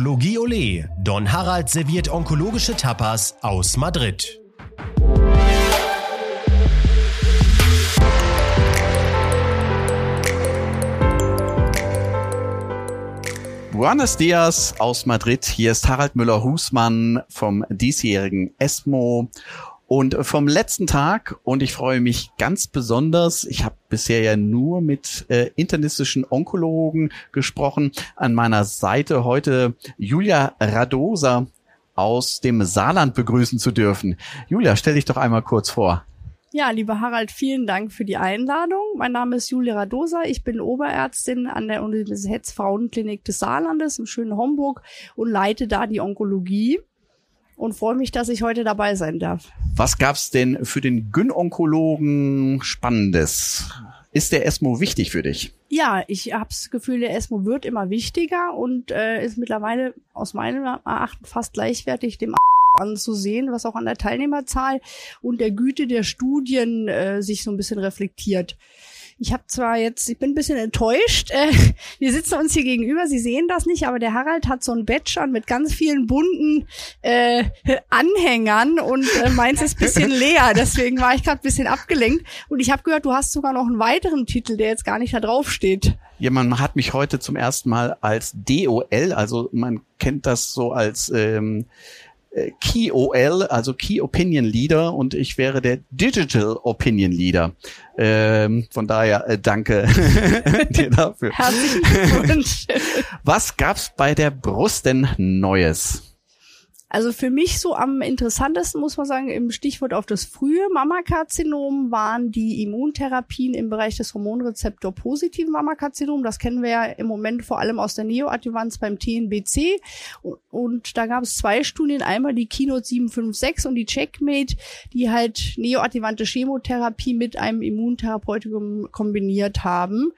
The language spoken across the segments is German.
Onkologie Ole. Don Harald serviert onkologische Tapas aus Madrid. Buenos Dias aus Madrid. Hier ist Harald Müller-Husmann vom diesjährigen ESMO und vom letzten Tag. Und ich freue mich ganz besonders. Ich habe bisher ja nur mit äh, internistischen Onkologen gesprochen. An meiner Seite heute Julia Radosa aus dem Saarland begrüßen zu dürfen. Julia, stell dich doch einmal kurz vor. Ja, lieber Harald, vielen Dank für die Einladung. Mein Name ist Julia Radosa. Ich bin Oberärztin an der Universitätsfrauenklinik des Saarlandes im schönen Homburg und leite da die Onkologie und freue mich, dass ich heute dabei sein darf. Was gab's denn für den Gynonkologen Spannendes? Ist der ESMO wichtig für dich? Ja, ich habe das Gefühl, der ESMO wird immer wichtiger und äh, ist mittlerweile aus meinem Erachten fast gleichwertig dem anzusehen, was auch an der Teilnehmerzahl und der Güte der Studien äh, sich so ein bisschen reflektiert. Ich habe zwar jetzt, ich bin ein bisschen enttäuscht. Äh, wir sitzen uns hier gegenüber, Sie sehen das nicht, aber der Harald hat so ein Badge an mit ganz vielen bunten äh, Anhängern und äh, meins ist bisschen leer. Deswegen war ich gerade ein bisschen abgelenkt. Und ich habe gehört, du hast sogar noch einen weiteren Titel, der jetzt gar nicht da drauf steht. Ja, man hat mich heute zum ersten Mal als DOL, also man kennt das so als ähm, äh, Key OL, also Key Opinion Leader und ich wäre der Digital Opinion Leader. Ähm, von daher äh, danke dir dafür. Herzlichen Glückwunsch. Was gab's bei der Brust denn Neues? Also für mich so am interessantesten muss man sagen, im Stichwort auf das frühe Mammakarzinom waren die Immuntherapien im Bereich des Hormonrezeptor-positiven Mammakarzinom. Das kennen wir ja im Moment vor allem aus der Neoadjuvanz beim TNBC. Und, da gab es zwei Studien, einmal die Keynote 756 und die Checkmate, die halt neoadjuvante Chemotherapie mit einem Immuntherapeutikum kombiniert haben.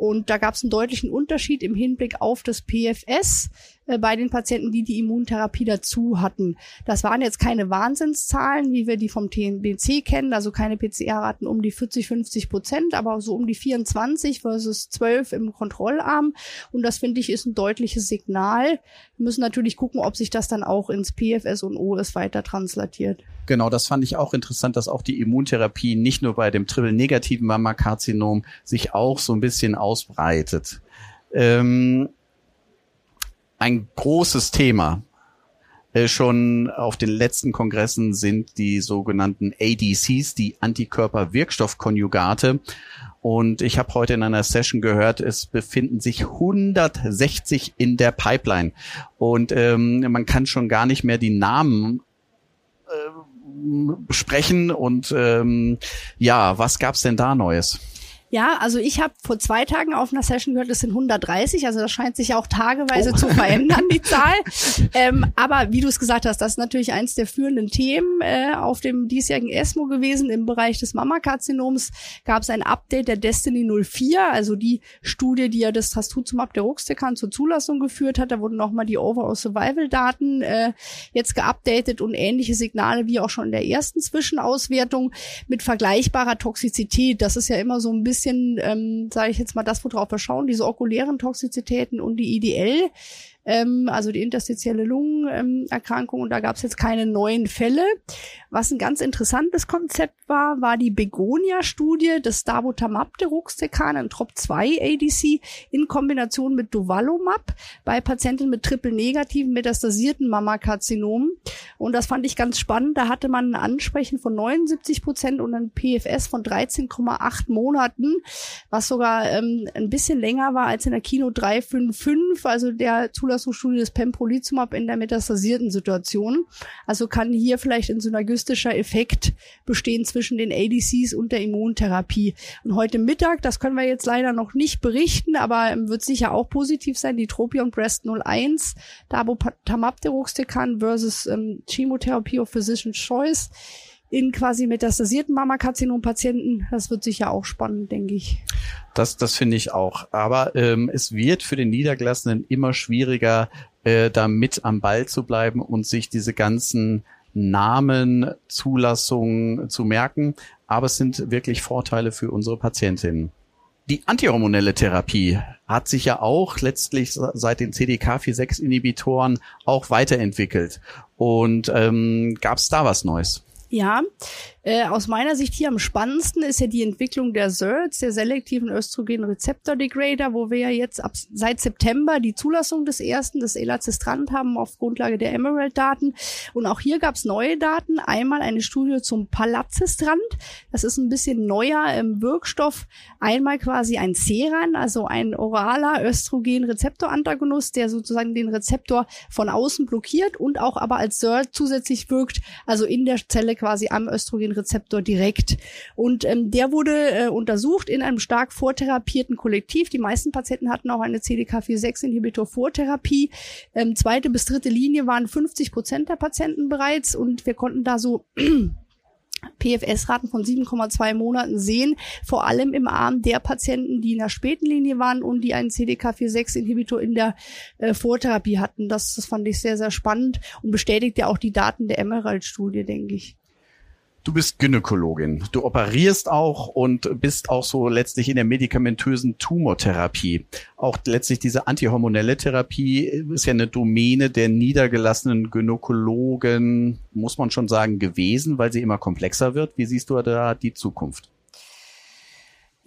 Und da gab es einen deutlichen Unterschied im Hinblick auf das PFS äh, bei den Patienten, die die Immuntherapie dazu hatten. Das waren jetzt keine Wahnsinnszahlen, wie wir die vom TNBC kennen, also keine PCR-Raten um die 40, 50 Prozent, aber so um die 24 versus 12 im Kontrollarm. Und das finde ich ist ein deutliches Signal. Wir müssen natürlich gucken, ob sich das dann auch ins PFS und OS weiter translatiert. Genau, das fand ich auch interessant, dass auch die Immuntherapie nicht nur bei dem triple-negativen Mammakarzinom sich auch so ein bisschen ausbreitet. Ähm, ein großes Thema äh, schon auf den letzten Kongressen sind die sogenannten ADCs, die Antikörperwirkstoffkonjugate. Und ich habe heute in einer Session gehört, es befinden sich 160 in der Pipeline. Und ähm, man kann schon gar nicht mehr die Namen äh, besprechen und ähm, ja, was gab's denn da Neues? Ja, also ich habe vor zwei Tagen auf einer Session gehört, es sind 130, also das scheint sich auch tageweise oh. zu verändern, die Zahl. ähm, aber wie du es gesagt hast, das ist natürlich eins der führenden Themen äh, auf dem diesjährigen ESMO gewesen. Im Bereich des Mammakarzinoms gab es ein Update der Destiny 04, also die Studie, die ja das Trastuzumab der Ruxtecan zur Zulassung geführt hat. Da wurden nochmal die Overall Survival Daten äh, jetzt geupdatet und ähnliche Signale wie auch schon in der ersten Zwischenauswertung mit vergleichbarer Toxizität. Das ist ja immer so ein bisschen bisschen, ähm, sage ich jetzt mal, das, worauf wir schauen, diese okulären Toxizitäten und die IDL ähm, also die interstitielle Lungenerkrankung. und da gab es jetzt keine neuen Fälle. Was ein ganz interessantes Konzept war, war die Begonia-Studie des Dabotamab deruxtecan, ein TROP2-ADC, in Kombination mit Duvalumab bei Patienten mit triple-negativen metastasierten Mammakarzinom. Und das fand ich ganz spannend. Da hatte man ein Ansprechen von 79 Prozent und ein PFS von 13,8 Monaten, was sogar ähm, ein bisschen länger war als in der Kino 355, also der Zulassung Zulassungsstudie des Pembrolizumab in der metastasierten Situation. Also kann hier vielleicht ein synergistischer Effekt bestehen zwischen den ADCs und der Immuntherapie. Und heute Mittag, das können wir jetzt leider noch nicht berichten, aber wird sicher auch positiv sein, die Tropion Breast 01, Dabotamab deruxtecan versus ähm, Chemotherapie of Physician's Choice in quasi metastasierten Mammakarzinom-Patienten. Das wird sicher auch spannend, denke ich. Das, das finde ich auch. Aber ähm, es wird für den Niedergelassenen immer schwieriger, äh, da mit am Ball zu bleiben und sich diese ganzen Namen, Zulassungen zu merken. Aber es sind wirklich Vorteile für unsere Patientinnen. Die antihormonelle Therapie hat sich ja auch letztlich seit den CDK4-6-Inhibitoren auch weiterentwickelt. Und ähm, gab es da was Neues? Ja, äh, aus meiner Sicht hier am spannendsten ist ja die Entwicklung der SERDs, der selektiven Östrogen-Rezeptor-Degrader, wo wir ja jetzt ab seit September die Zulassung des ersten, des Elacestrant haben auf Grundlage der Emerald-Daten. Und auch hier gab es neue Daten. Einmal eine Studie zum Palazestrant. Das ist ein bisschen neuer ähm, Wirkstoff. Einmal quasi ein Ceran, also ein oraler Östrogen-Rezeptor-Antagonist, der sozusagen den Rezeptor von außen blockiert und auch aber als SERD zusätzlich wirkt, also in der Zelle quasi am Östrogenrezeptor direkt. Und ähm, der wurde äh, untersucht in einem stark vortherapierten Kollektiv. Die meisten Patienten hatten auch eine CDK4-6-Inhibitor-Vortherapie. Ähm, zweite bis dritte Linie waren 50 Prozent der Patienten bereits und wir konnten da so PFS-Raten von 7,2 Monaten sehen, vor allem im Arm der Patienten, die in der späten Linie waren und die einen CDK4-6-Inhibitor in der äh, Vortherapie hatten. Das, das fand ich sehr, sehr spannend und bestätigt ja auch die Daten der Emerald-Studie, denke ich. Du bist Gynäkologin. Du operierst auch und bist auch so letztlich in der medikamentösen Tumortherapie. Auch letztlich diese antihormonelle Therapie ist ja eine Domäne der niedergelassenen Gynäkologen, muss man schon sagen, gewesen, weil sie immer komplexer wird. Wie siehst du da die Zukunft?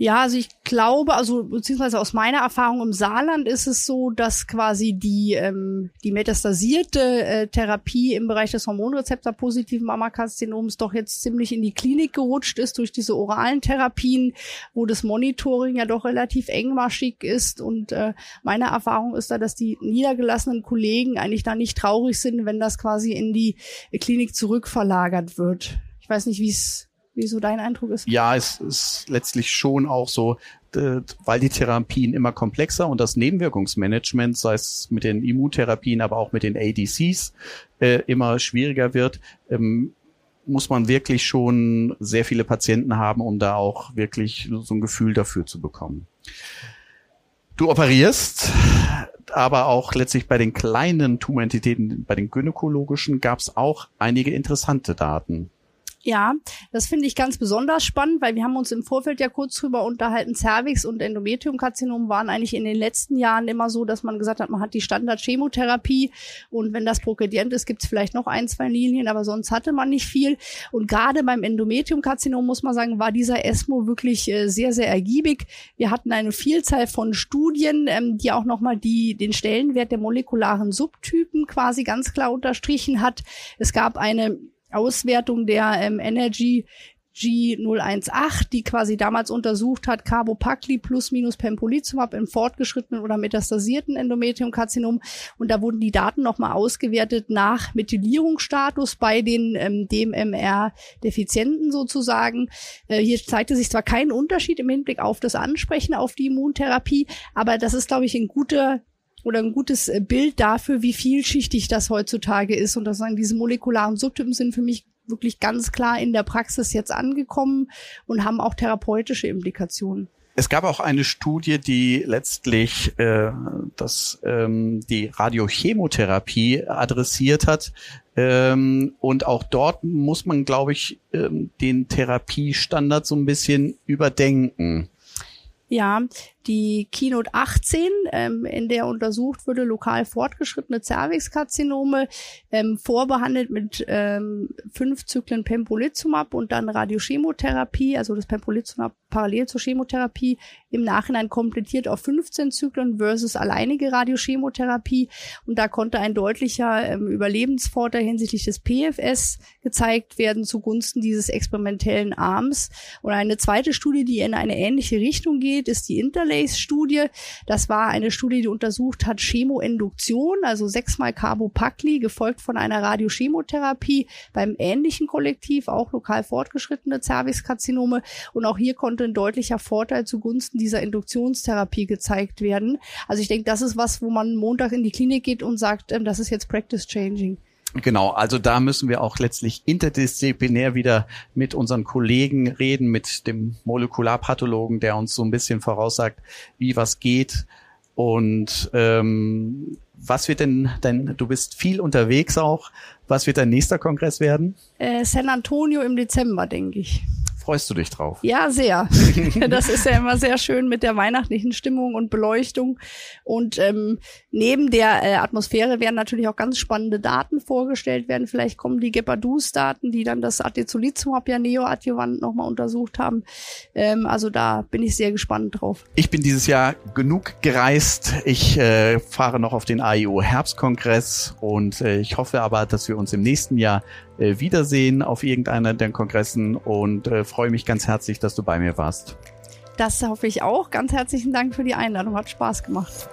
Ja, also ich glaube, also beziehungsweise aus meiner Erfahrung im Saarland ist es so, dass quasi die ähm, die metastasierte äh, Therapie im Bereich des Hormonrezeptor positiven Mammakarzinoms doch jetzt ziemlich in die Klinik gerutscht ist durch diese oralen Therapien, wo das Monitoring ja doch relativ engmaschig ist und äh, meine Erfahrung ist da, dass die niedergelassenen Kollegen eigentlich da nicht traurig sind, wenn das quasi in die Klinik zurückverlagert wird. Ich weiß nicht, wie es wie so dein Eindruck ist. Ja, es ist letztlich schon auch so, weil die Therapien immer komplexer und das Nebenwirkungsmanagement, sei es mit den Immuntherapien, aber auch mit den ADCs, äh, immer schwieriger wird, ähm, muss man wirklich schon sehr viele Patienten haben, um da auch wirklich so ein Gefühl dafür zu bekommen. Du operierst, aber auch letztlich bei den kleinen Tumorentitäten, bei den gynäkologischen, gab es auch einige interessante Daten. Ja, das finde ich ganz besonders spannend, weil wir haben uns im Vorfeld ja kurz drüber unterhalten. Cervix und Endometriumkarzinom waren eigentlich in den letzten Jahren immer so, dass man gesagt hat, man hat die Standard-Chemotherapie und wenn das progredient ist, gibt es vielleicht noch ein, zwei Linien, aber sonst hatte man nicht viel. Und gerade beim Endometriumkarzinom muss man sagen, war dieser ESMO wirklich äh, sehr, sehr ergiebig. Wir hatten eine Vielzahl von Studien, ähm, die auch nochmal die, den Stellenwert der molekularen Subtypen quasi ganz klar unterstrichen hat. Es gab eine Auswertung der ähm, Energy G018, die quasi damals untersucht hat, Carbopacli plus minus Pembrolizumab im fortgeschrittenen oder metastasierten Endometriumkarzinom. Und da wurden die Daten nochmal ausgewertet nach Methylierungsstatus bei den ähm, DMR-Defizienten sozusagen. Äh, hier zeigte sich zwar kein Unterschied im Hinblick auf das Ansprechen auf die Immuntherapie, aber das ist, glaube ich, ein guter oder ein gutes äh, Bild dafür, wie vielschichtig das heutzutage ist. Und das sagen, diese molekularen Subtypen sind für mich wirklich ganz klar in der Praxis jetzt angekommen und haben auch therapeutische Implikationen. Es gab auch eine Studie, die letztlich äh, das, ähm, die Radiochemotherapie adressiert hat. Ähm, und auch dort muss man, glaube ich, ähm, den Therapiestandard so ein bisschen überdenken. Ja, die Keynote 18, ähm, in der untersucht wurde, lokal fortgeschrittene Cervixkarzinome, ähm, vorbehandelt mit ähm, fünf Zyklen Pembrolizumab und dann Radiochemotherapie, also das Pembrolizumab parallel zur Chemotherapie, im Nachhinein komplettiert auf 15 Zyklen versus alleinige Radiochemotherapie. Und da konnte ein deutlicher ähm, Überlebensvorteil hinsichtlich des PFS gezeigt werden zugunsten dieses experimentellen Arms. Und eine zweite Studie, die in eine ähnliche Richtung geht, ist die Interlake Interlace-Studie. Das war eine Studie, die untersucht hat Chemoinduktion, also sechsmal Carbopacli, gefolgt von einer Radiochemotherapie beim ähnlichen Kollektiv, auch lokal fortgeschrittene Cervixkarzinome. Und auch hier konnte ein deutlicher Vorteil zugunsten dieser Induktionstherapie gezeigt werden. Also ich denke, das ist was, wo man Montag in die Klinik geht und sagt, ähm, das ist jetzt Practice Changing. Genau, also da müssen wir auch letztlich interdisziplinär wieder mit unseren Kollegen reden, mit dem Molekularpathologen, der uns so ein bisschen voraussagt, wie was geht. Und ähm, was wird denn, denn du bist viel unterwegs auch, was wird dein nächster Kongress werden? Äh, San Antonio im Dezember, denke ich. Freust du dich drauf? Ja, sehr. das ist ja immer sehr schön mit der weihnachtlichen Stimmung und Beleuchtung. Und ähm, neben der äh, Atmosphäre werden natürlich auch ganz spannende Daten vorgestellt werden. Vielleicht kommen die Gepardus-Daten, die dann das Atezolizumab ja neoadjuvant nochmal untersucht haben. Ähm, also da bin ich sehr gespannt drauf. Ich bin dieses Jahr genug gereist. Ich äh, fahre noch auf den AIO Herbstkongress und äh, ich hoffe aber, dass wir uns im nächsten Jahr äh, wiedersehen auf irgendeiner der Kongressen und äh, freue mich ganz herzlich, dass du bei mir warst. Das hoffe ich auch. Ganz herzlichen Dank für die Einladung. Hat Spaß gemacht.